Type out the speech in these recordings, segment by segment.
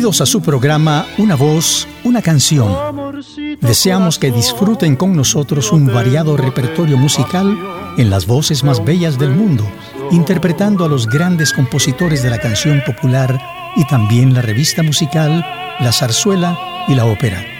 Bienvenidos a su programa Una voz, una canción. Deseamos que disfruten con nosotros un variado repertorio musical en las voces más bellas del mundo, interpretando a los grandes compositores de la canción popular y también la revista musical, la zarzuela y la ópera.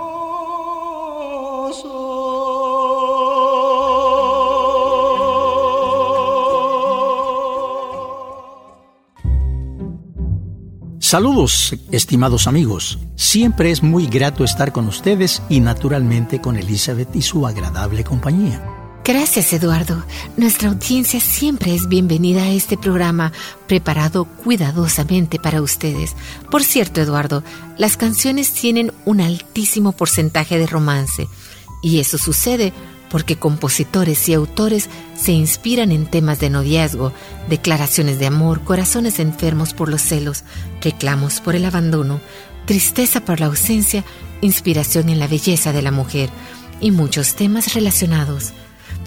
Saludos, estimados amigos. Siempre es muy grato estar con ustedes y naturalmente con Elizabeth y su agradable compañía. Gracias, Eduardo. Nuestra audiencia siempre es bienvenida a este programa preparado cuidadosamente para ustedes. Por cierto, Eduardo, las canciones tienen un altísimo porcentaje de romance y eso sucede compositores y autores se inspiran en temas de noviazgo, declaraciones de amor, corazones enfermos por los celos, reclamos por el abandono, tristeza por la ausencia, inspiración en la belleza de la mujer y muchos temas relacionados.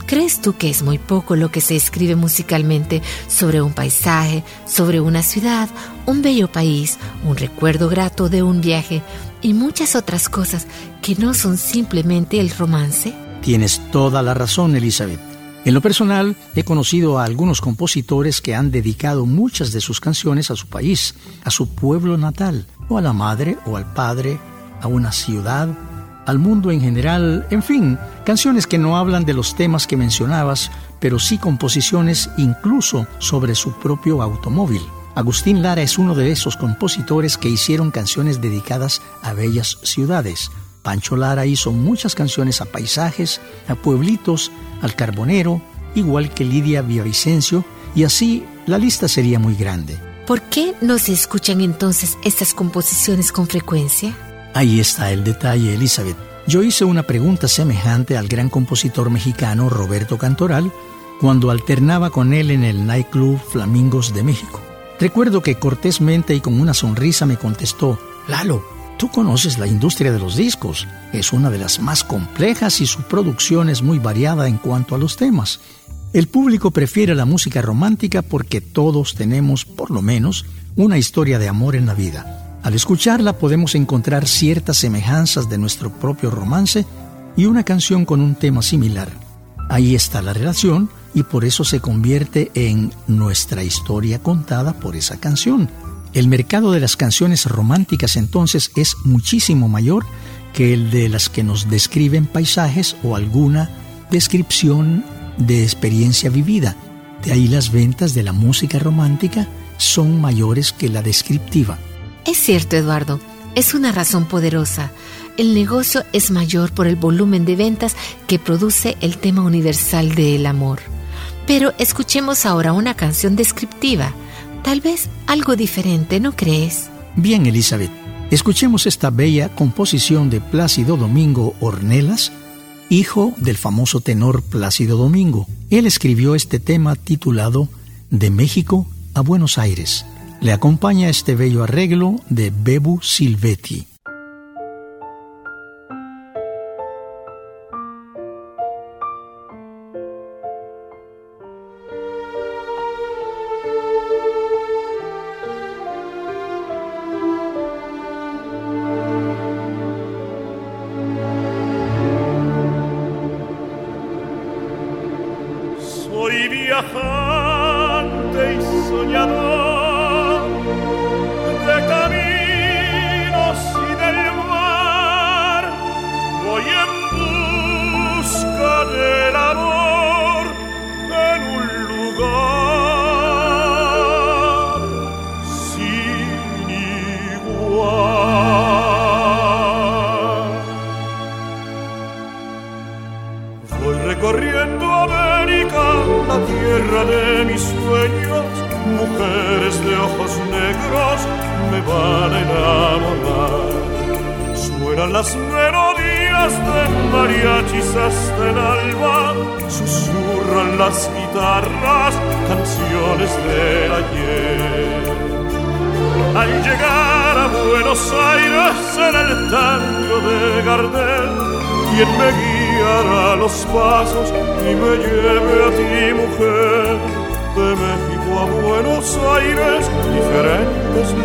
¿Crees tú que es muy poco lo que se escribe musicalmente sobre un paisaje, sobre una ciudad, un bello país, un recuerdo grato de un viaje y muchas otras cosas que no son simplemente el romance? Tienes toda la razón, Elizabeth. En lo personal, he conocido a algunos compositores que han dedicado muchas de sus canciones a su país, a su pueblo natal, o a la madre o al padre, a una ciudad, al mundo en general, en fin, canciones que no hablan de los temas que mencionabas, pero sí composiciones incluso sobre su propio automóvil. Agustín Lara es uno de esos compositores que hicieron canciones dedicadas a bellas ciudades, Pancho Lara hizo muchas canciones a paisajes, a pueblitos, al carbonero, igual que Lidia Villavicencio, y así la lista sería muy grande. ¿Por qué no se escuchan entonces estas composiciones con frecuencia? Ahí está el detalle, Elizabeth. Yo hice una pregunta semejante al gran compositor mexicano Roberto Cantoral cuando alternaba con él en el nightclub Flamingos de México. Recuerdo que cortésmente y con una sonrisa me contestó, Lalo, Tú conoces la industria de los discos. Es una de las más complejas y su producción es muy variada en cuanto a los temas. El público prefiere la música romántica porque todos tenemos, por lo menos, una historia de amor en la vida. Al escucharla podemos encontrar ciertas semejanzas de nuestro propio romance y una canción con un tema similar. Ahí está la relación y por eso se convierte en nuestra historia contada por esa canción. El mercado de las canciones románticas entonces es muchísimo mayor que el de las que nos describen paisajes o alguna descripción de experiencia vivida. De ahí las ventas de la música romántica son mayores que la descriptiva. Es cierto, Eduardo, es una razón poderosa. El negocio es mayor por el volumen de ventas que produce el tema universal del amor. Pero escuchemos ahora una canción descriptiva Tal vez algo diferente, ¿no crees? Bien, Elizabeth. Escuchemos esta bella composición de Plácido Domingo Ornelas, hijo del famoso tenor Plácido Domingo. Él escribió este tema titulado De México a Buenos Aires. Le acompaña este bello arreglo de Bebu Silvetti. soñador.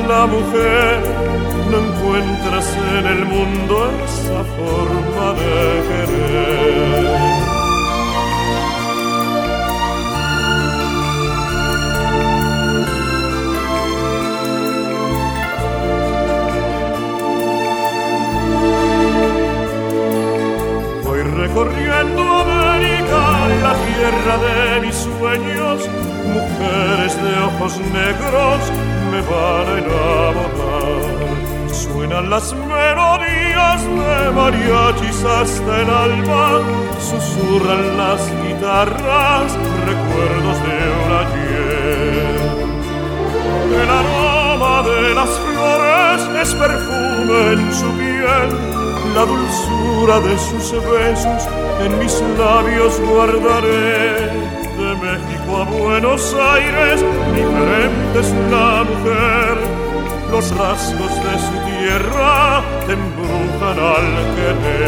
La mujer. No encuentras en el mundo esa forma de querer. Voy recorriendo América, la tierra de mis sueños, mujeres de ojos negros me van a enamorar. Suenan las melodías de mariachis hasta el alba, susurran las guitarras, recuerdos de un ayer. El aroma de las flores es perfume en su piel, la dulzura de sus besos en mis labios guardaré. México a Buenos Aires, diferente es la mujer, los rasgos de su tierra te embrujan al querer.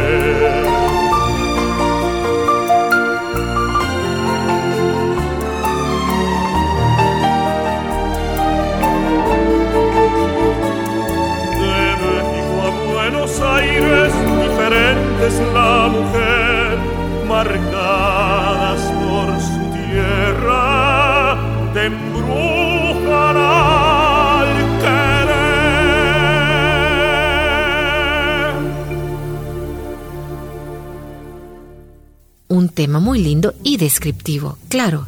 Tema muy lindo y descriptivo, claro.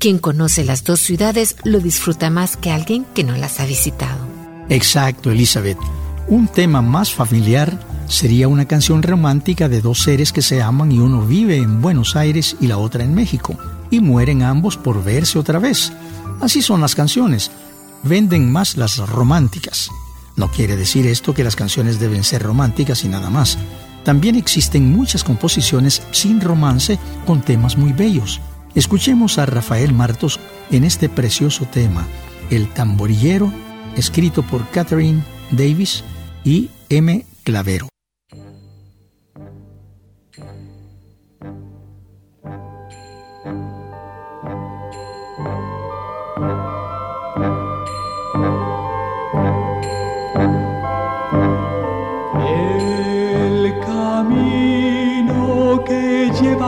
Quien conoce las dos ciudades lo disfruta más que alguien que no las ha visitado. Exacto, Elizabeth. Un tema más familiar sería una canción romántica de dos seres que se aman y uno vive en Buenos Aires y la otra en México, y mueren ambos por verse otra vez. Así son las canciones. Venden más las románticas. No quiere decir esto que las canciones deben ser románticas y nada más. También existen muchas composiciones sin romance con temas muy bellos. Escuchemos a Rafael Martos en este precioso tema, El tamborillero, escrito por Catherine Davis y M. Clavero.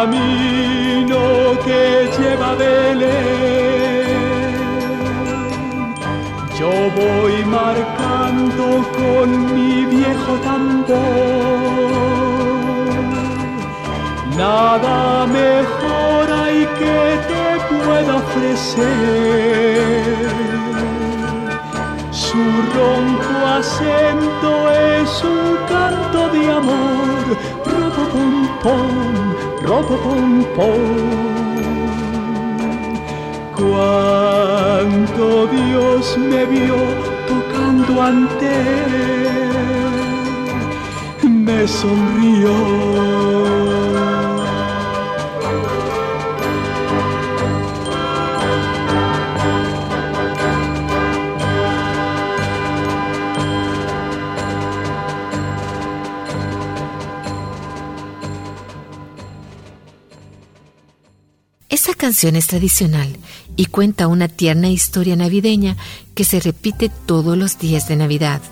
Camino que lleva a Belén, yo voy marcando con mi viejo tambor. Nada mejor hay que te pueda ofrecer. Su ronco acento es un canto de amor, pom pom, pom Dios me vio tocando ante él, me sonrió. Esa canción es tradicional y cuenta una tierna historia navideña que se repite todos los días de Navidad.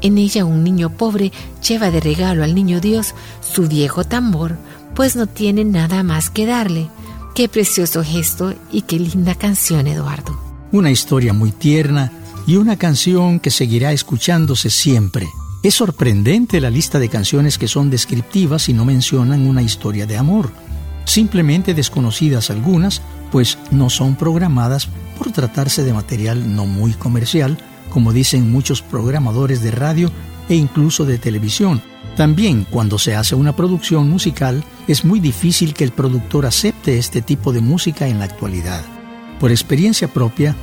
En ella un niño pobre lleva de regalo al niño Dios su viejo tambor, pues no tiene nada más que darle. Qué precioso gesto y qué linda canción, Eduardo. Una historia muy tierna y una canción que seguirá escuchándose siempre. Es sorprendente la lista de canciones que son descriptivas y no mencionan una historia de amor simplemente desconocidas algunas, pues no son programadas por tratarse de material no muy comercial, como dicen muchos programadores de radio e incluso de televisión. También cuando se hace una producción musical es muy difícil que el productor acepte este tipo de música en la actualidad. Por experiencia propia,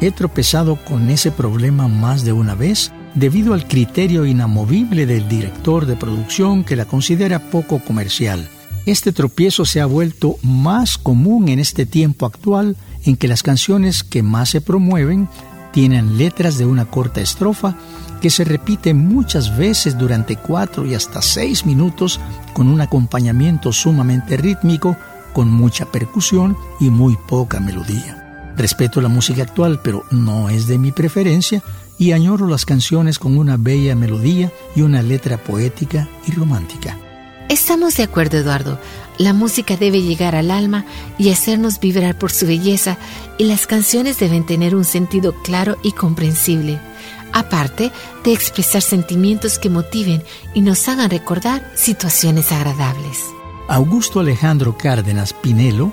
he tropezado con ese problema más de una vez debido al criterio inamovible del director de producción que la considera poco comercial. Este tropiezo se ha vuelto más común en este tiempo actual en que las canciones que más se promueven tienen letras de una corta estrofa que se repite muchas veces durante cuatro y hasta seis minutos con un acompañamiento sumamente rítmico, con mucha percusión y muy poca melodía. Respeto la música actual, pero no es de mi preferencia y añoro las canciones con una bella melodía y una letra poética y romántica. Estamos de acuerdo, Eduardo. La música debe llegar al alma y hacernos vibrar por su belleza y las canciones deben tener un sentido claro y comprensible, aparte de expresar sentimientos que motiven y nos hagan recordar situaciones agradables. Augusto Alejandro Cárdenas Pinelo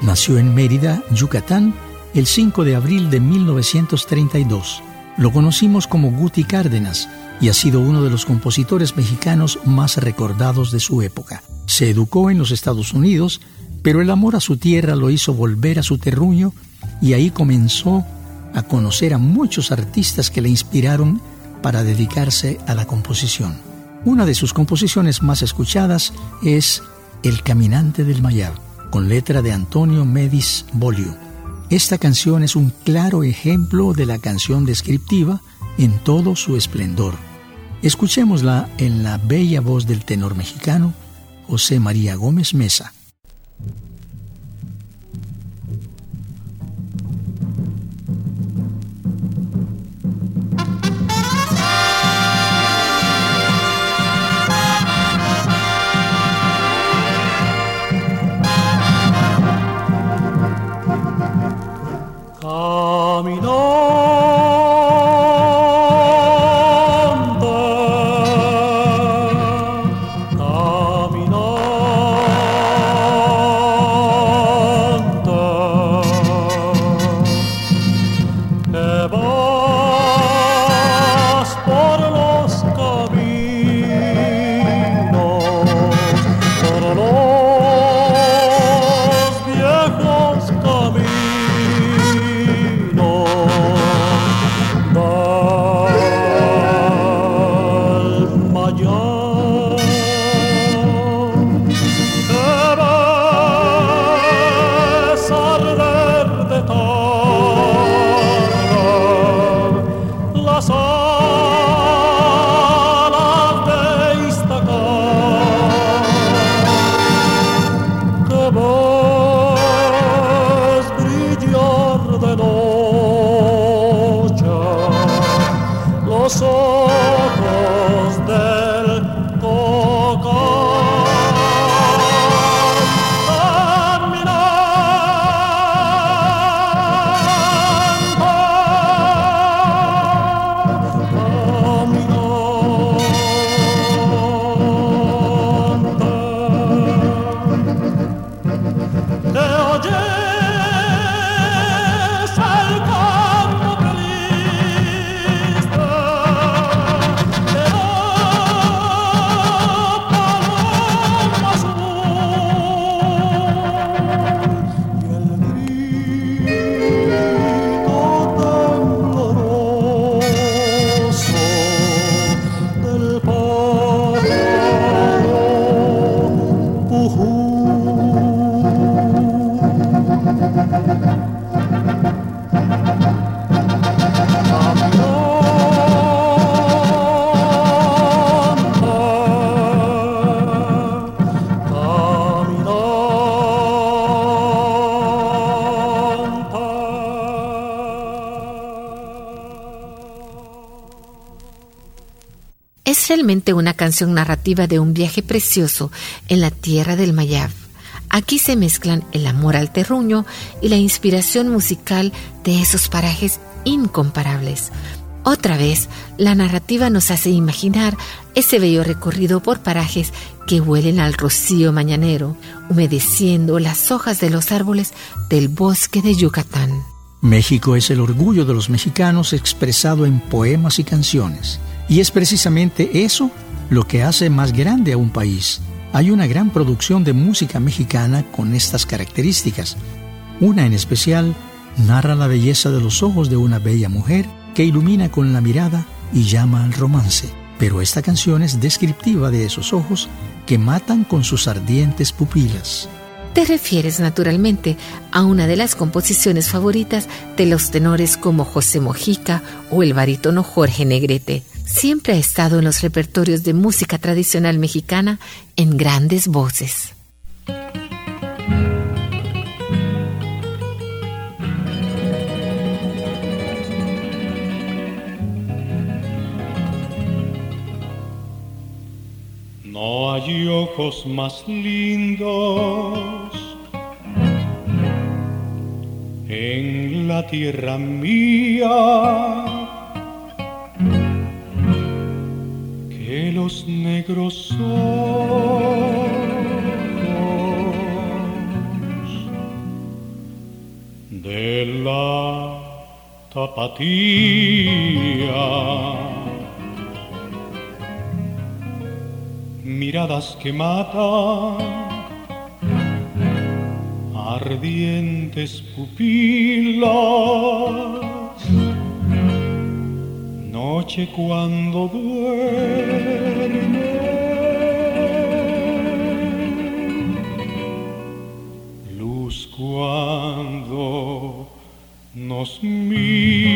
nació en Mérida, Yucatán, el 5 de abril de 1932. Lo conocimos como Guti Cárdenas y ha sido uno de los compositores mexicanos más recordados de su época. Se educó en los Estados Unidos, pero el amor a su tierra lo hizo volver a su terruño y ahí comenzó a conocer a muchos artistas que le inspiraron para dedicarse a la composición. Una de sus composiciones más escuchadas es El Caminante del Mayab, con letra de Antonio Medis Bolio. Esta canción es un claro ejemplo de la canción descriptiva en todo su esplendor. Escuchémosla en la bella voz del tenor mexicano José María Gómez Mesa. Una canción narrativa de un viaje precioso en la tierra del Mayab. Aquí se mezclan el amor al terruño y la inspiración musical de esos parajes incomparables. Otra vez, la narrativa nos hace imaginar ese bello recorrido por parajes que huelen al rocío mañanero, humedeciendo las hojas de los árboles del bosque de Yucatán. México es el orgullo de los mexicanos expresado en poemas y canciones. Y es precisamente eso lo que hace más grande a un país. Hay una gran producción de música mexicana con estas características. Una en especial narra la belleza de los ojos de una bella mujer que ilumina con la mirada y llama al romance. Pero esta canción es descriptiva de esos ojos que matan con sus ardientes pupilas. Te refieres naturalmente a una de las composiciones favoritas de los tenores como José Mojica o el barítono Jorge Negrete. Siempre ha estado en los repertorios de música tradicional mexicana en grandes voces. No hay ojos más lindos en la tierra mía los negros ojos de la tapatía. miradas que matan, ardientes pupilas. Noche cuando duerme, luz cuando nos mira.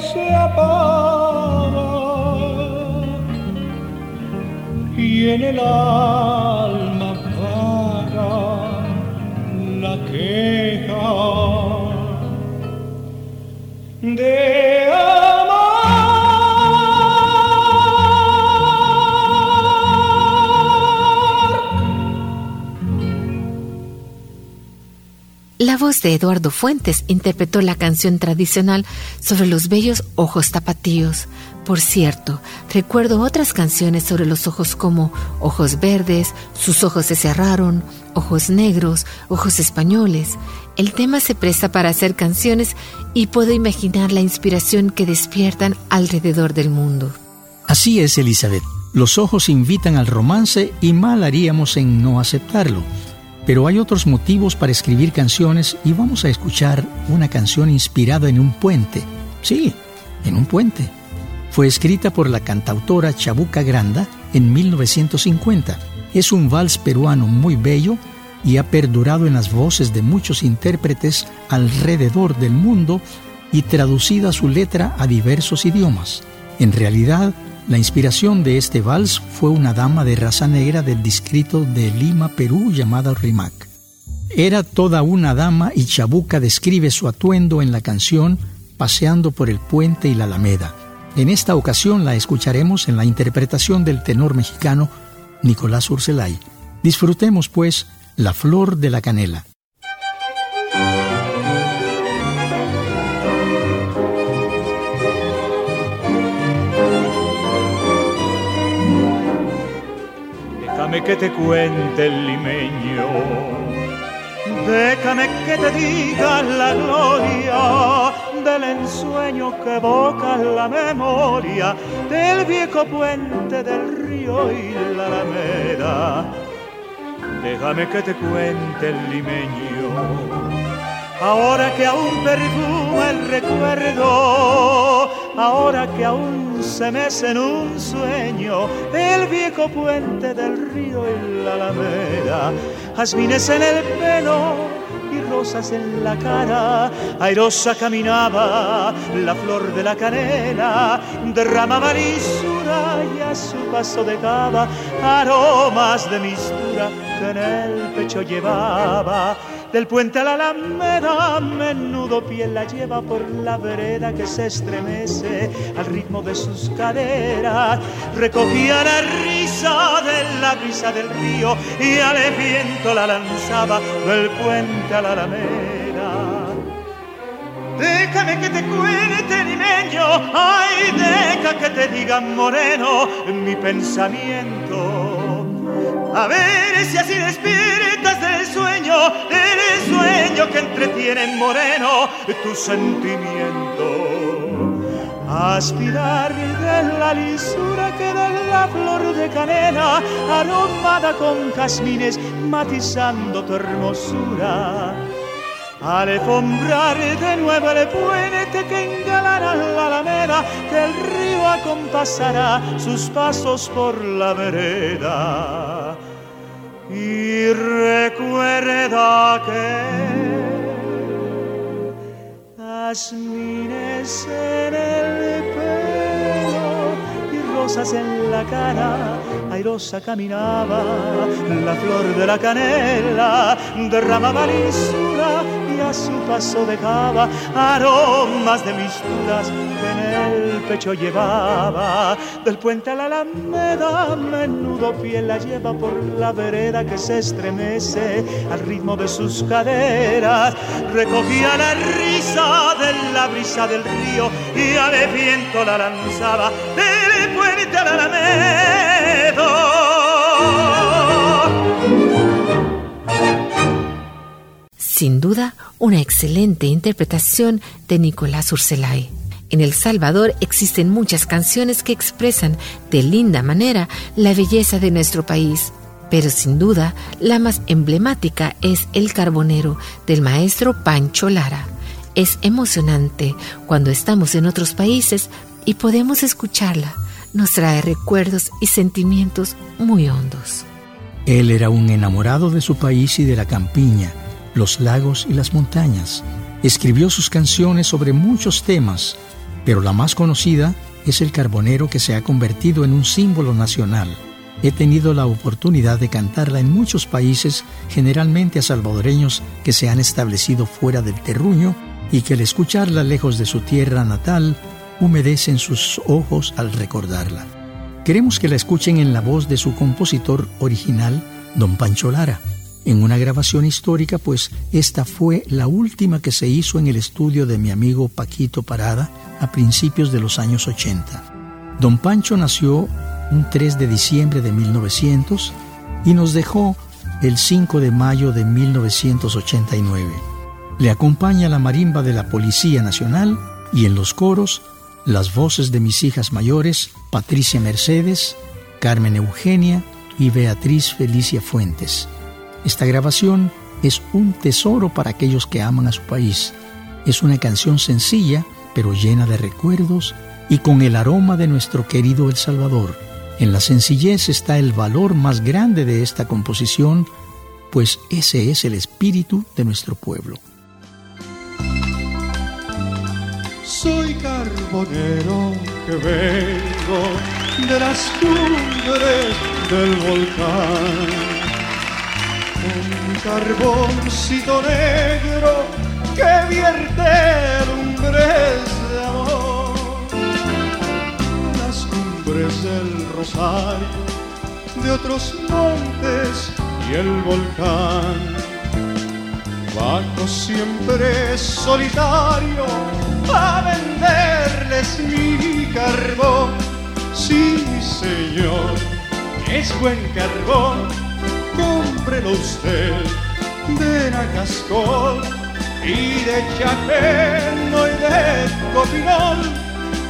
Se apaga y en el alma vaga la queja de La voz de Eduardo Fuentes interpretó la canción tradicional sobre los bellos ojos tapatíos. Por cierto, recuerdo otras canciones sobre los ojos como Ojos verdes, Sus ojos se cerraron, Ojos negros, Ojos españoles. El tema se presta para hacer canciones y puedo imaginar la inspiración que despiertan alrededor del mundo. Así es, Elizabeth. Los ojos invitan al romance y mal haríamos en no aceptarlo. Pero hay otros motivos para escribir canciones y vamos a escuchar una canción inspirada en un puente. Sí, en un puente. Fue escrita por la cantautora Chabuca Granda en 1950. Es un vals peruano muy bello y ha perdurado en las voces de muchos intérpretes alrededor del mundo y traducida su letra a diversos idiomas. En realidad, la inspiración de este vals fue una dama de raza negra del distrito de Lima, Perú, llamada Rimac. Era toda una dama y Chabuca describe su atuendo en la canción Paseando por el puente y la alameda. En esta ocasión la escucharemos en la interpretación del tenor mexicano Nicolás Urselay. Disfrutemos, pues, La Flor de la Canela. Que te cuente el limeño, déjame que te diga la gloria del ensueño que evoca la memoria del viejo puente del río y la alameda. Déjame que te cuente el limeño, ahora que aún perfuma el recuerdo, ahora que aún se mece un sueño el viejo puente del río y la alameda, jazmines en el pelo y rosas en la cara. Airosa caminaba la flor de la canela, derramaba lisura y a su paso dejaba aromas de mistura que en el pecho llevaba. Del puente a la alameda, menudo piel la lleva por la vereda que se estremece al ritmo de sus caderas. Recogía la risa de la brisa del río y al viento la lanzaba del puente a la alameda. Déjame que te cuente, limeño, ay, deja que te diga moreno mi pensamiento. A ver si así despiertas del sueño, sueño que entretiene en moreno tu sentimiento. Aspirar de la lisura que da la flor de canela, aromada con jazmines, matizando tu hermosura. Alfombrar de nuevo el puente que engalará la alameda, que el río acompasará sus pasos por la vereda. Y recuerda que jazmines en el pelo y rosas en la cara, airosa caminaba la flor de la canela, derramaba lisura y a su paso dejaba aromas de misturas que en el pecho llevaba. Del puente a la alameda, menudo piel la lleva por la vereda que se estremece al ritmo de sus caderas. Recogía la de la brisa del río y viento la lanzaba. Sin duda, una excelente interpretación de Nicolás Urselay. En El Salvador existen muchas canciones que expresan de linda manera la belleza de nuestro país, pero sin duda la más emblemática es El Carbonero del maestro Pancho Lara. Es emocionante cuando estamos en otros países y podemos escucharla, nos trae recuerdos y sentimientos muy hondos. Él era un enamorado de su país y de la campiña, los lagos y las montañas. Escribió sus canciones sobre muchos temas, pero la más conocida es el carbonero que se ha convertido en un símbolo nacional. He tenido la oportunidad de cantarla en muchos países, generalmente a salvadoreños que se han establecido fuera del terruño y que al escucharla lejos de su tierra natal humedecen sus ojos al recordarla. Queremos que la escuchen en la voz de su compositor original, don Pancho Lara, en una grabación histórica, pues esta fue la última que se hizo en el estudio de mi amigo Paquito Parada a principios de los años 80. Don Pancho nació un 3 de diciembre de 1900 y nos dejó el 5 de mayo de 1989. Le acompaña la marimba de la Policía Nacional y en los coros las voces de mis hijas mayores, Patricia Mercedes, Carmen Eugenia y Beatriz Felicia Fuentes. Esta grabación es un tesoro para aquellos que aman a su país. Es una canción sencilla, pero llena de recuerdos y con el aroma de nuestro querido El Salvador. En la sencillez está el valor más grande de esta composición, pues ese es el espíritu de nuestro pueblo. Soy carbonero que vengo de las cumbres del volcán un carboncito negro que vierte lumbres de amor. Las cumbres del rosario, de otros montes y el volcán. Bajo siempre solitario a venderles mi carbón. Sí, señor, es buen carbón cómprelo usted de Nacascol y de Chapeno y de Copinol.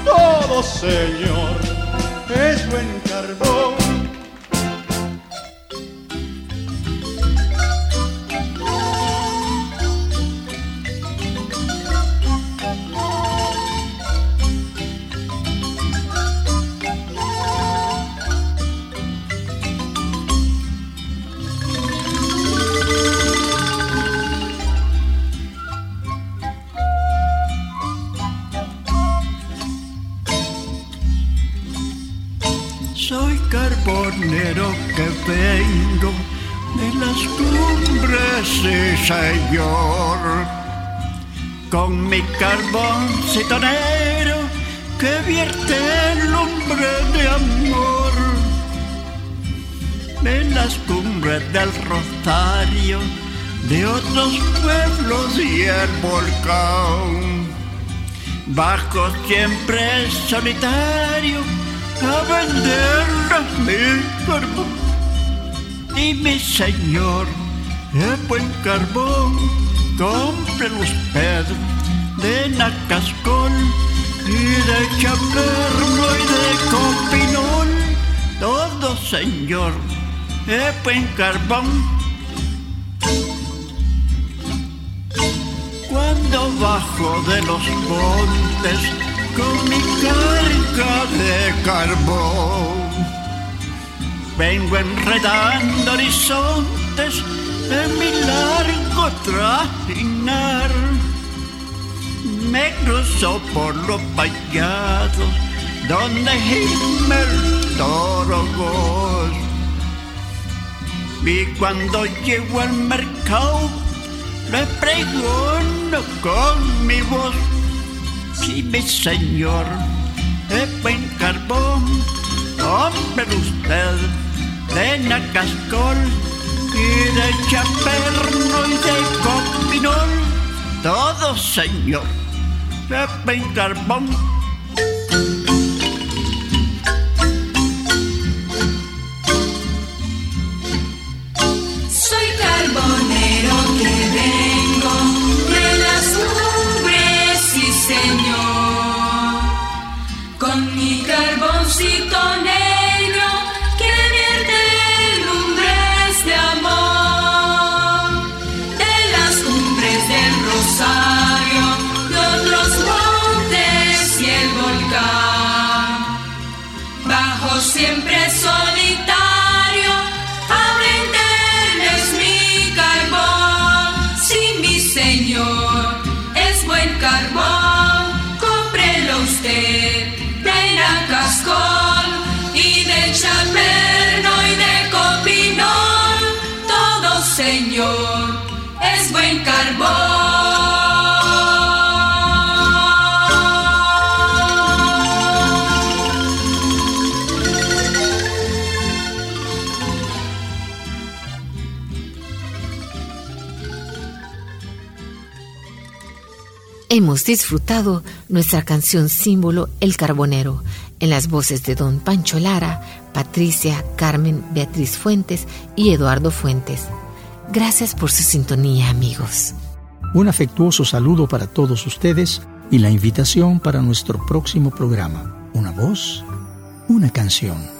Todo señor es buen carbón. Señor, con mi carboncito negro que vierte lumbre de amor. En las cumbres del rosario de otros pueblos y el volcán. Bajo siempre solitario a vender mi carbón y mi señor el buen carbón, compren usted de Nacascol y de Chaperno y de Copinol, todo señor, el buen carbón. Cuando bajo de los montes con mi carga de carbón, vengo enredando horizontes en mi largo trajinar. Me cruzó por los vallados donde gime el toro Y cuando llego al mercado le pregono con mi voz. Si mi señor es buen carbón hombre usted de Nacascol y de chaperno y de copinol, todo señor, en carbón. Hemos disfrutado nuestra canción símbolo El Carbonero, en las voces de don Pancho Lara, Patricia, Carmen, Beatriz Fuentes y Eduardo Fuentes. Gracias por su sintonía, amigos. Un afectuoso saludo para todos ustedes y la invitación para nuestro próximo programa. Una voz, una canción.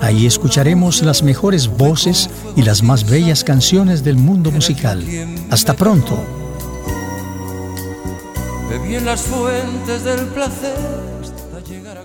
Ahí escucharemos las mejores voces y las más bellas canciones del mundo musical. Hasta pronto. En las fuentes del placer llegar a